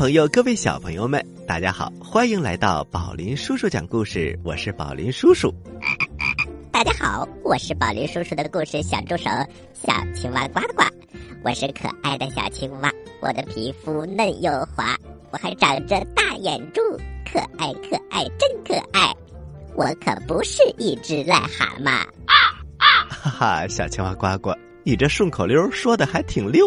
朋友，各位小朋友们，大家好，欢迎来到宝林叔叔讲故事。我是宝林叔叔。大家好，我是宝林叔叔的故事小助手小青蛙呱呱。我是可爱的小青蛙，我的皮肤嫩又滑，我还长着大眼珠，可爱可爱，真可爱。我可不是一只癞蛤蟆。哈哈，小青蛙呱呱，你这顺口溜说的还挺溜。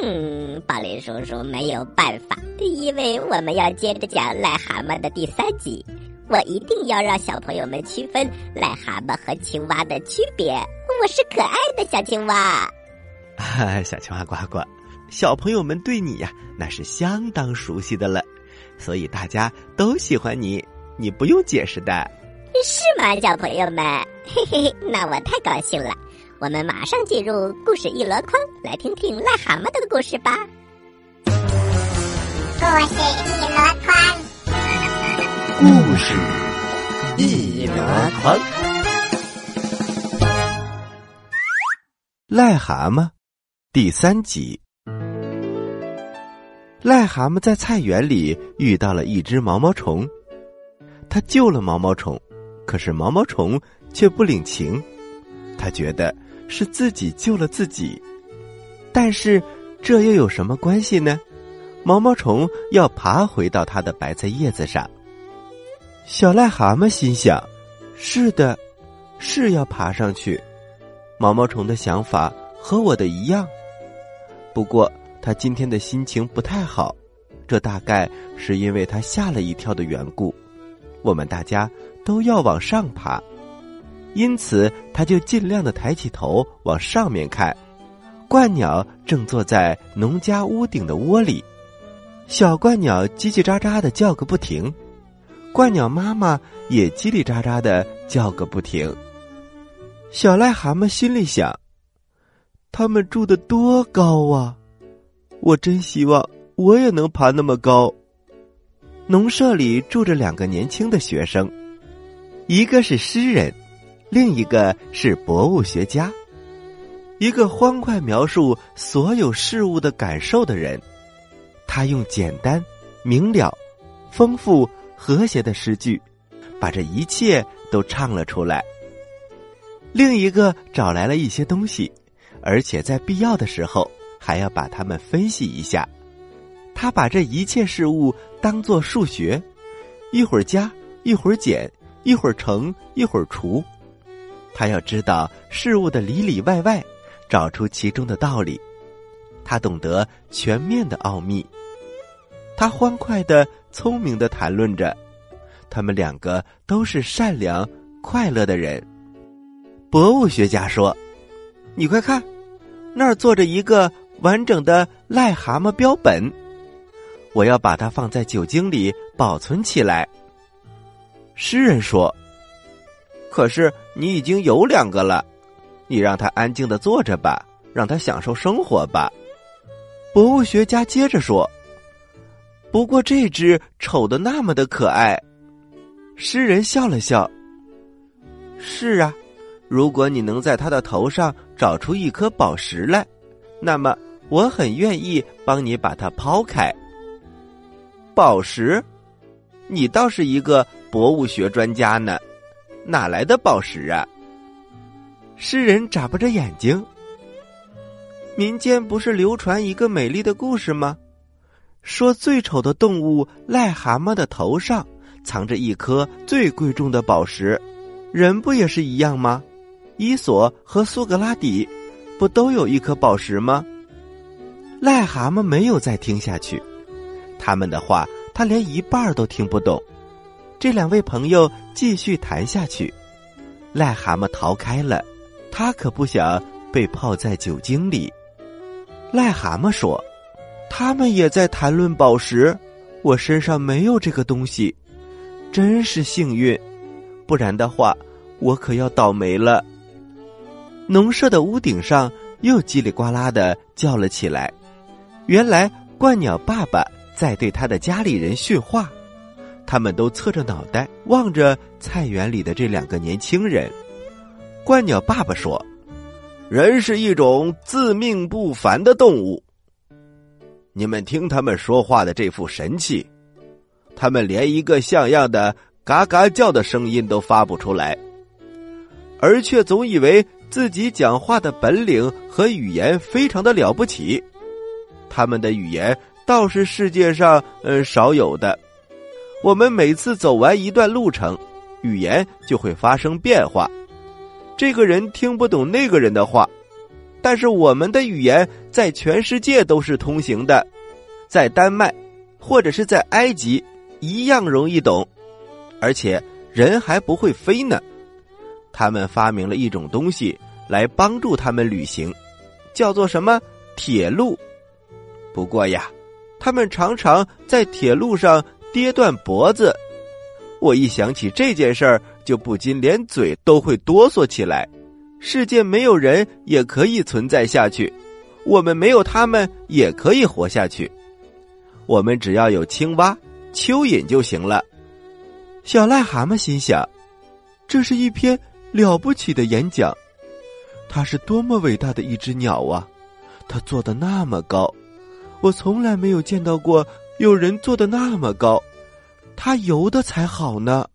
嗯，宝林叔叔没有办法，因为我们要接着讲癞蛤蟆的第三集，我一定要让小朋友们区分癞蛤蟆和青蛙的区别。我是可爱的小青蛙。小青蛙呱呱，小朋友们对你呀那是相当熟悉的了，所以大家都喜欢你，你不用解释的。是吗，小朋友们？嘿嘿，那我太高兴了。我们马上进入故事一箩筐，来听听癞蛤蟆的故事吧。故事一箩筐，故事一箩筐。癞蛤蟆第三集。癞蛤蟆在菜园里遇到了一只毛毛虫，他救了毛毛虫，可是毛毛虫却不领情，他觉得。是自己救了自己，但是这又有什么关系呢？毛毛虫要爬回到它的白菜叶子上。小癞蛤蟆心想：“是的，是要爬上去。”毛毛虫的想法和我的一样，不过他今天的心情不太好，这大概是因为他吓了一跳的缘故。我们大家都要往上爬。因此，他就尽量的抬起头往上面看。鹳鸟正坐在农家屋顶的窝里，小鹳鸟叽叽喳喳的叫个不停，鹳鸟妈妈也叽里喳喳的叫个不停。小癞蛤蟆心里想：他们住的多高啊！我真希望我也能爬那么高。农舍里住着两个年轻的学生，一个是诗人。另一个是博物学家，一个欢快描述所有事物的感受的人，他用简单、明了、丰富、和谐的诗句，把这一切都唱了出来。另一个找来了一些东西，而且在必要的时候还要把它们分析一下。他把这一切事物当做数学，一会儿加，一会儿减，一会儿乘，一会儿除。他要知道事物的里里外外，找出其中的道理。他懂得全面的奥秘。他欢快的、聪明的谈论着。他们两个都是善良、快乐的人。博物学家说：“你快看，那儿坐着一个完整的癞蛤蟆标本。我要把它放在酒精里保存起来。”诗人说。可是你已经有两个了，你让他安静的坐着吧，让他享受生活吧。博物学家接着说：“不过这只丑的那么的可爱。”诗人笑了笑：“是啊，如果你能在他的头上找出一颗宝石来，那么我很愿意帮你把它抛开。宝石，你倒是一个博物学专家呢。”哪来的宝石啊？诗人眨巴着眼睛。民间不是流传一个美丽的故事吗？说最丑的动物癞蛤蟆的头上藏着一颗最贵重的宝石，人不也是一样吗？伊索和苏格拉底不都有一颗宝石吗？癞蛤蟆没有再听下去，他们的话他连一半都听不懂。这两位朋友继续谈下去，癞蛤蟆逃开了，他可不想被泡在酒精里。癞蛤蟆说：“他们也在谈论宝石，我身上没有这个东西，真是幸运，不然的话，我可要倒霉了。”农舍的屋顶上又叽里呱啦的叫了起来，原来鹳鸟爸爸在对他的家里人训话。他们都侧着脑袋望着菜园里的这两个年轻人。鹳鸟爸爸说：“人是一种自命不凡的动物。”你们听他们说话的这副神气，他们连一个像样的嘎嘎叫的声音都发不出来，而却总以为自己讲话的本领和语言非常的了不起。他们的语言倒是世界上嗯少有的。我们每次走完一段路程，语言就会发生变化。这个人听不懂那个人的话，但是我们的语言在全世界都是通行的，在丹麦或者是在埃及一样容易懂，而且人还不会飞呢。他们发明了一种东西来帮助他们旅行，叫做什么铁路。不过呀，他们常常在铁路上跌断脖子。我一想起这件事儿，就不禁连嘴都会哆嗦起来。世界没有人也可以存在下去，我们没有他们也可以活下去。我们只要有青蛙、蚯蚓就行了。小癞蛤蟆心想：这是一篇了不起的演讲。它是多么伟大的一只鸟啊！它坐的那么高。我从来没有见到过有人做的那么高，它游的才好呢。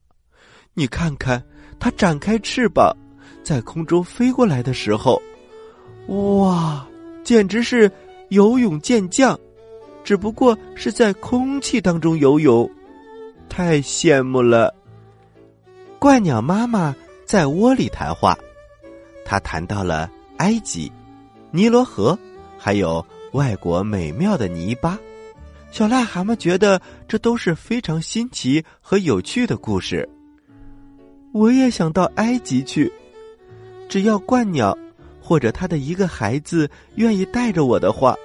你看看，它展开翅膀，在空中飞过来的时候，哇，简直是游泳健将，只不过是在空气当中游泳，太羡慕了。鹳鸟妈妈在窝里谈话，她谈到了埃及、尼罗河，还有。外国美妙的泥巴，小癞蛤蟆觉得这都是非常新奇和有趣的故事。我也想到埃及去，只要鹳鸟或者他的一个孩子愿意带着我的话，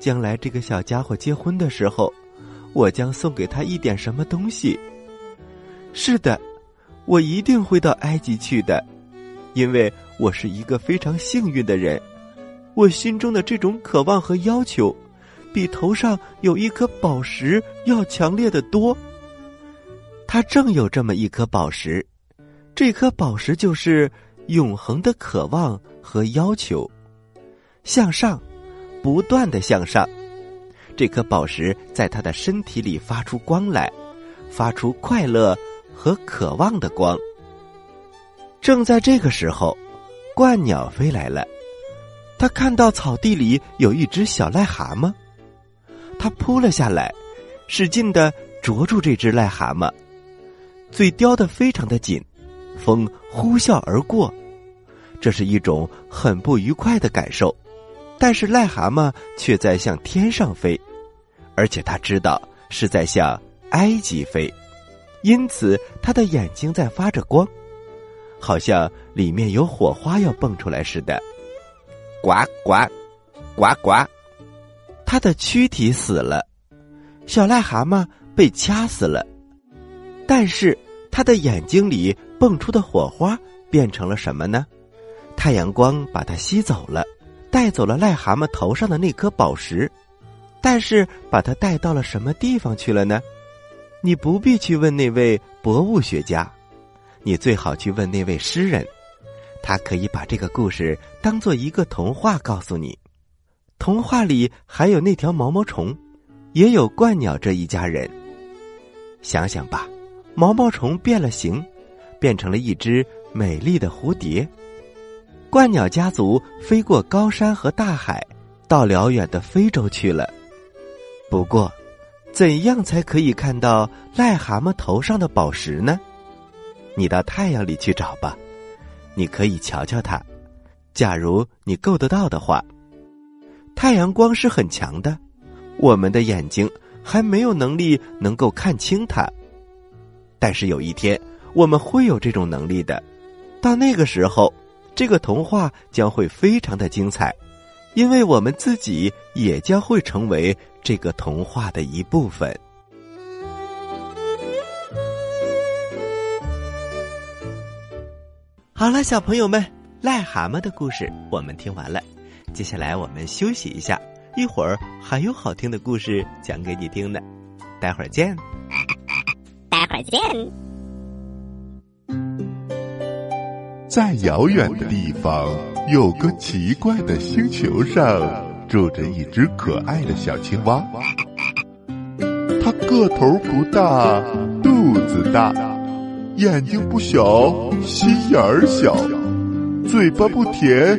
将来这个小家伙结婚的时候，我将送给他一点什么东西。是的，我一定会到埃及去的，因为我是一个非常幸运的人。我心中的这种渴望和要求，比头上有一颗宝石要强烈的多。他正有这么一颗宝石，这颗宝石就是永恒的渴望和要求，向上，不断的向上。这颗宝石在他的身体里发出光来，发出快乐和渴望的光。正在这个时候，鹳鸟飞来了。他看到草地里有一只小癞蛤蟆，他扑了下来，使劲的啄住这只癞蛤蟆，嘴叼得非常的紧，风呼啸而过，这是一种很不愉快的感受。但是癞蛤蟆却在向天上飞，而且他知道是在向埃及飞，因此他的眼睛在发着光，好像里面有火花要蹦出来似的。呱呱，呱呱，他的躯体死了，小癞蛤蟆被掐死了，但是他的眼睛里蹦出的火花变成了什么呢？太阳光把它吸走了，带走了癞蛤蟆头上的那颗宝石，但是把它带到了什么地方去了呢？你不必去问那位博物学家，你最好去问那位诗人。他可以把这个故事当做一个童话告诉你。童话里还有那条毛毛虫，也有鹳鸟这一家人。想想吧，毛毛虫变了形，变成了一只美丽的蝴蝶。鹳鸟家族飞过高山和大海，到遥远的非洲去了。不过，怎样才可以看到癞蛤蟆头上的宝石呢？你到太阳里去找吧。你可以瞧瞧它，假如你够得到的话。太阳光是很强的，我们的眼睛还没有能力能够看清它。但是有一天，我们会有这种能力的。到那个时候，这个童话将会非常的精彩，因为我们自己也将会成为这个童话的一部分。好了，小朋友们，癞蛤蟆的故事我们听完了，接下来我们休息一下，一会儿还有好听的故事讲给你听呢，待会儿见。待会儿见。在遥远的地方，有个奇怪的星球上。住着一只可爱的小青蛙。它个头不大，肚子大，眼睛不小，心眼儿小，嘴巴不甜，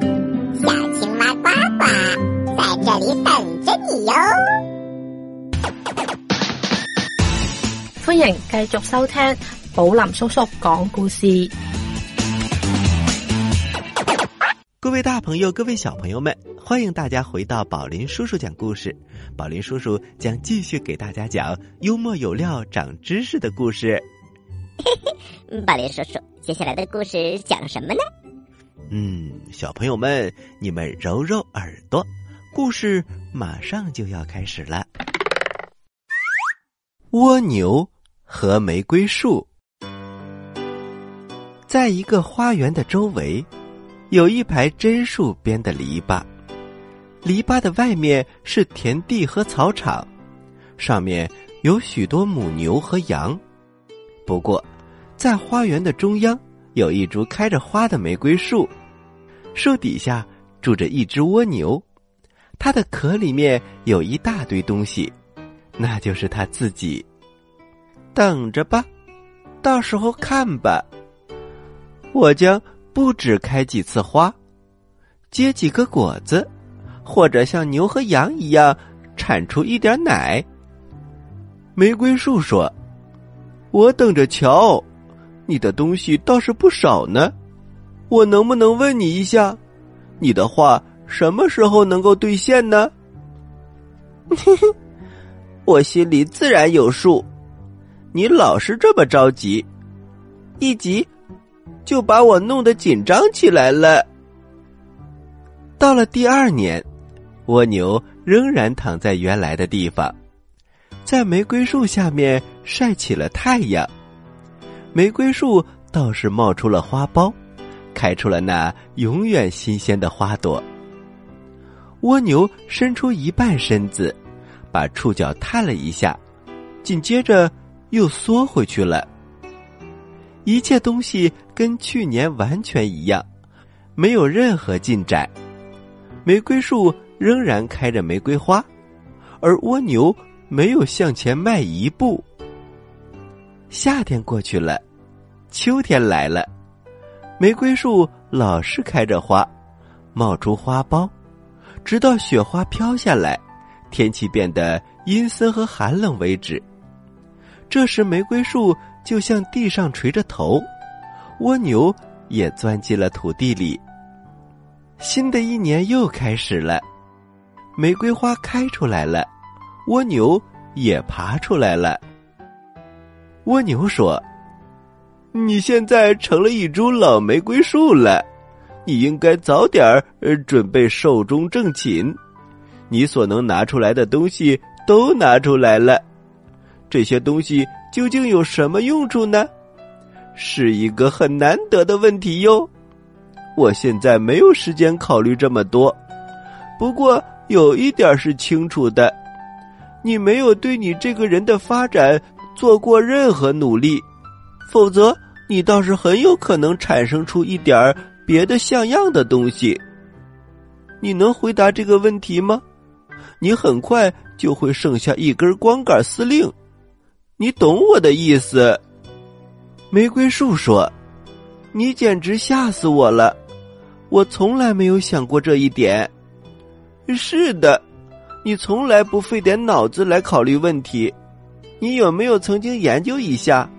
这里等着你哟。欢迎继续收听宝林叔叔讲故事。各位大朋友，各位小朋友们，欢迎大家回到宝林叔叔讲故事。宝林叔叔将继续给大家讲幽默有料、长知识的故事。宝林叔叔，接下来的故事讲什么呢？嗯，小朋友们，你们揉揉耳朵，故事马上就要开始了。蜗牛和玫瑰树，在一个花园的周围，有一排榛树编的篱笆。篱笆的外面是田地和草场，上面有许多母牛和羊。不过，在花园的中央有一株开着花的玫瑰树，树底下住着一只蜗牛，它的壳里面有一大堆东西，那就是它自己。等着吧，到时候看吧。我将不止开几次花，结几个果子。或者像牛和羊一样产出一点奶。玫瑰树说：“我等着瞧，你的东西倒是不少呢。我能不能问你一下，你的话什么时候能够兑现呢？” 我心里自然有数。你老是这么着急，一急就把我弄得紧张起来了。到了第二年。蜗牛仍然躺在原来的地方，在玫瑰树下面晒起了太阳。玫瑰树倒是冒出了花苞，开出了那永远新鲜的花朵。蜗牛伸出一半身子，把触角探了一下，紧接着又缩回去了。一切东西跟去年完全一样，没有任何进展。玫瑰树。仍然开着玫瑰花，而蜗牛没有向前迈一步。夏天过去了，秋天来了，玫瑰树老是开着花，冒出花苞，直到雪花飘下来，天气变得阴森和寒冷为止。这时，玫瑰树就向地上垂着头，蜗牛也钻进了土地里。新的一年又开始了。玫瑰花开出来了，蜗牛也爬出来了。蜗牛说：“你现在成了一株老玫瑰树了，你应该早点儿准备寿终正寝。你所能拿出来的东西都拿出来了，这些东西究竟有什么用处呢？是一个很难得的问题哟。我现在没有时间考虑这么多，不过。”有一点是清楚的，你没有对你这个人的发展做过任何努力，否则你倒是很有可能产生出一点儿别的像样的东西。你能回答这个问题吗？你很快就会剩下一根光杆司令，你懂我的意思。玫瑰树说：“你简直吓死我了，我从来没有想过这一点。”是的，你从来不费点脑子来考虑问题。你有没有曾经研究一下，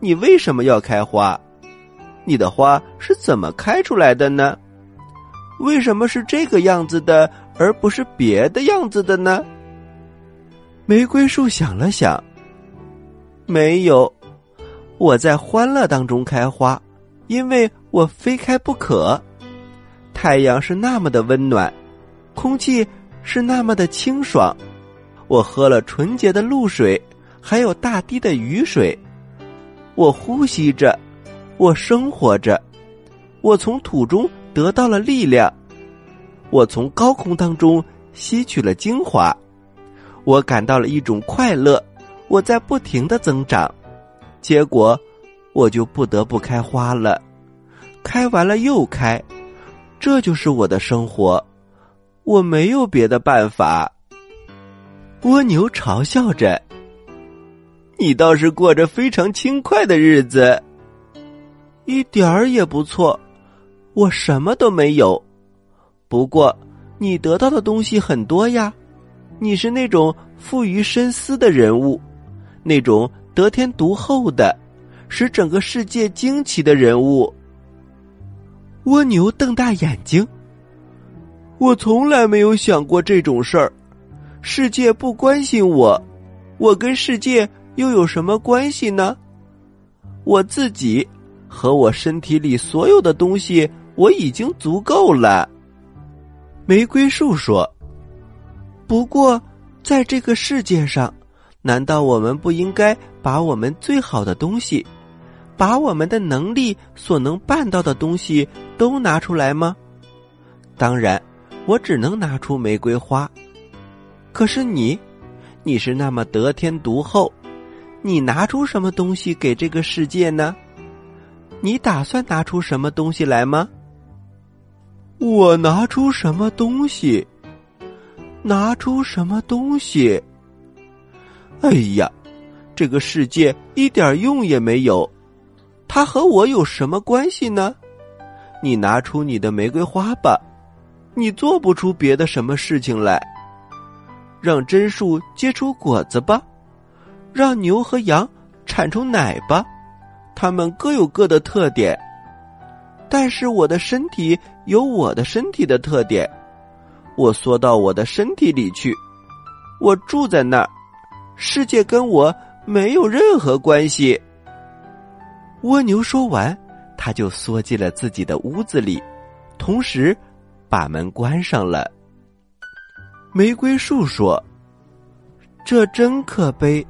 你为什么要开花？你的花是怎么开出来的呢？为什么是这个样子的，而不是别的样子的呢？玫瑰树想了想，没有。我在欢乐当中开花，因为我非开不可。太阳是那么的温暖。空气是那么的清爽。我喝了纯洁的露水，还有大滴的雨水。我呼吸着，我生活着，我从土中得到了力量，我从高空当中吸取了精华。我感到了一种快乐，我在不停的增长，结果我就不得不开花了，开完了又开，这就是我的生活，我没有别的办法。蜗牛嘲笑着：“你倒是过着非常轻快的日子，一点儿也不错。我什么都没有，不过你得到的东西很多呀。你是那种富于深思的人物，那种得天独厚的，使整个世界惊奇的人物。”蜗牛瞪大眼睛：“我从来没有想过这种事儿。”世界不关心我，我跟世界又有什么关系呢？我自己和我身体里所有的东西，我已经足够了。玫瑰树说：“不过，在这个世界上，难道我们不应该把我们最好的东西，把我们的能力所能办到的东西都拿出来吗？当然，我只能拿出玫瑰花。”可是你，你是那么得天独厚，你拿出什么东西给这个世界呢？你打算拿出什么东西来吗？我拿出什么东西？拿出什么东西？哎呀，这个世界一点用也没有，它和我有什么关系呢？你拿出你的玫瑰花吧，你做不出别的什么事情来。让榛树结出果子吧，让牛和羊产出奶吧，它们各有各的特点。但是我的身体有我的身体的特点，我缩到我的身体里去，我住在那儿，世界跟我没有任何关系。蜗牛说完，他就缩进了自己的屋子里，同时把门关上了。玫瑰树说：“这真可悲，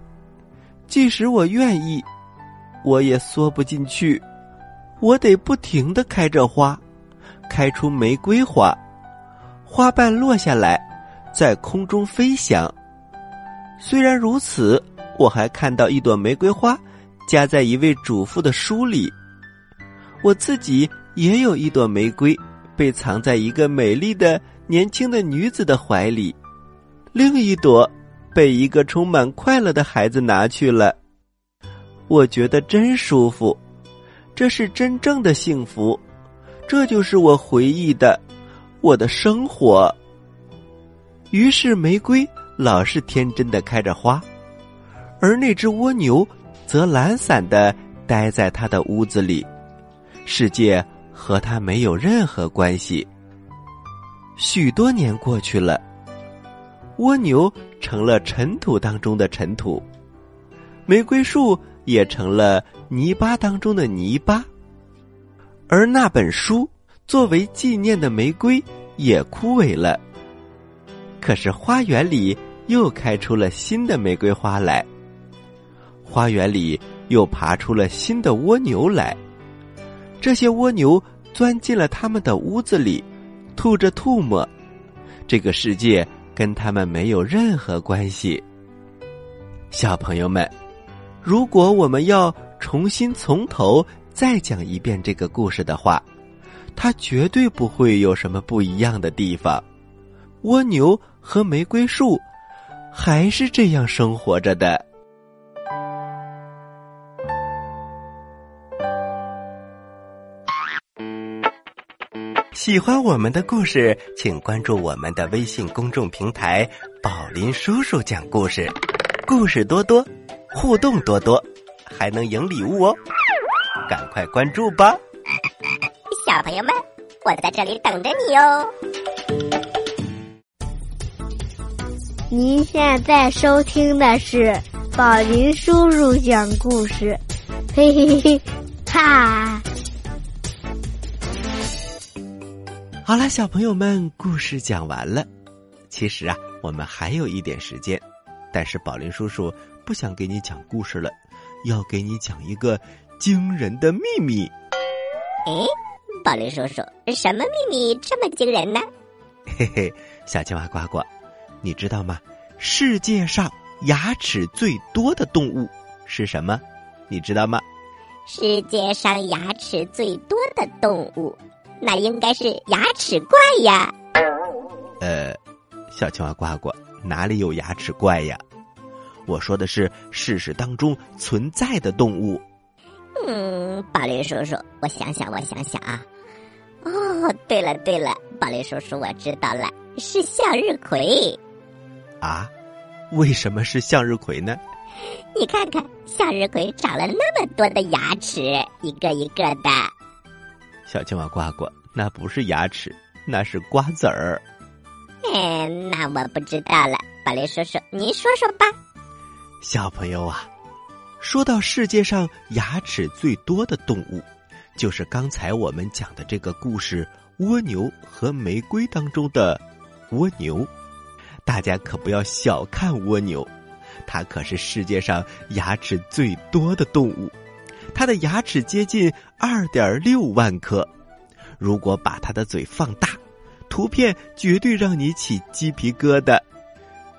即使我愿意，我也缩不进去。我得不停的开着花，开出玫瑰花，花瓣落下来，在空中飞翔。虽然如此，我还看到一朵玫瑰花夹在一位主妇的书里。我自己也有一朵玫瑰，被藏在一个美丽的。”年轻的女子的怀里，另一朵被一个充满快乐的孩子拿去了。我觉得真舒服，这是真正的幸福，这就是我回忆的我的生活。于是玫瑰老是天真的开着花，而那只蜗牛则懒散的待在他的屋子里，世界和他没有任何关系。许多年过去了，蜗牛成了尘土当中的尘土，玫瑰树也成了泥巴当中的泥巴，而那本书作为纪念的玫瑰也枯萎了。可是花园里又开出了新的玫瑰花来，花园里又爬出了新的蜗牛来，这些蜗牛钻进了他们的屋子里。吐着唾沫，这个世界跟他们没有任何关系。小朋友们，如果我们要重新从头再讲一遍这个故事的话，它绝对不会有什么不一样的地方。蜗牛和玫瑰树还是这样生活着的。喜欢我们的故事，请关注我们的微信公众平台“宝林叔叔讲故事”，故事多多，互动多多，还能赢礼物哦！赶快关注吧，小朋友们，我在这里等着你哦。您现在收听的是宝林叔叔讲故事，嘿嘿嘿，哈。好了，小朋友们，故事讲完了。其实啊，我们还有一点时间，但是宝林叔叔不想给你讲故事了，要给你讲一个惊人的秘密。哎，宝林叔叔，什么秘密这么惊人呢？嘿嘿，小青蛙呱呱，你知道吗？世界上牙齿最多的动物是什么？你知道吗？世界上牙齿最多的动物，那应该是牙齿怪呀。呃，小青蛙呱呱，哪里有牙齿怪呀？我说的是事实当中存在的动物。嗯，宝林叔叔，我想想，我想想啊。哦，对了对了，宝林叔叔，我知道了，是向日葵。啊？为什么是向日葵呢？你看看，向日葵长了那么多的牙齿，一个一个的。小青蛙呱呱，那不是牙齿，那是瓜子儿。哎，那我不知道了，宝林叔叔，您说说吧。小朋友啊，说到世界上牙齿最多的动物，就是刚才我们讲的这个故事《蜗牛和玫瑰》当中的蜗牛。大家可不要小看蜗牛，它可是世界上牙齿最多的动物，它的牙齿接近二点六万颗。如果把它的嘴放大，图片绝对让你起鸡皮疙瘩。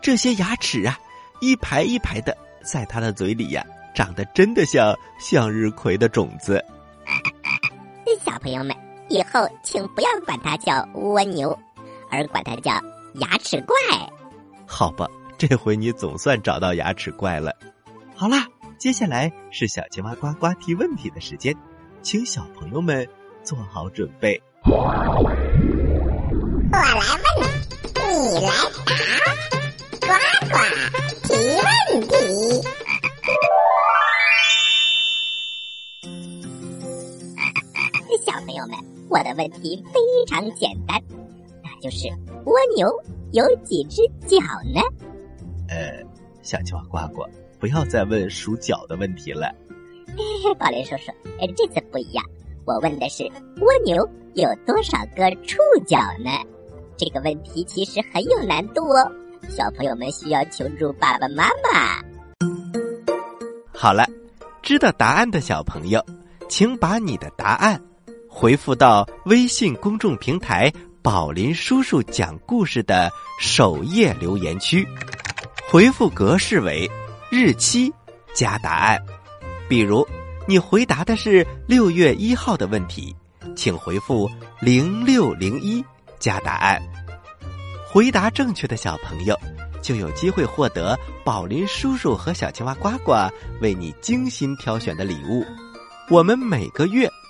这些牙齿啊，一排一排的，在它的嘴里呀，长得真的像向日葵的种子。小朋友们，以后请不要管它叫蜗牛，而管它叫牙齿怪。好吧，这回你总算找到牙齿怪了。好啦，接下来是小青蛙呱呱提问题的时间，请小朋友们做好准备。我来问，你来答，我的问题非常简单，那就是蜗牛有几只脚呢？呃，小青蛙呱呱，不要再问数脚的问题了。宝林叔叔，呃，这次不一样，我问的是蜗牛有多少个触角呢？这个问题其实很有难度哦，小朋友们需要求助爸爸妈妈。好了，知道答案的小朋友，请把你的答案回复到微信公众平台“宝林叔叔讲故事”的首页留言区，回复格式为日期加答案。比如，你回答的是六月一号的问题，请回复零六零一加答案。回答正确的小朋友。就有机会获得宝林叔叔和小青蛙呱呱为你精心挑选的礼物。我们每个月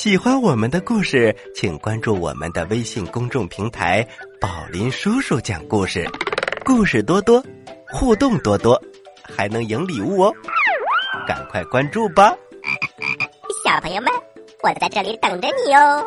喜欢我们的故事，请关注我们的微信公众平台“宝林叔叔讲故事”，故事多多，互动多多，还能赢礼物哦！赶快关注吧，小朋友们，我在这里等着你哦。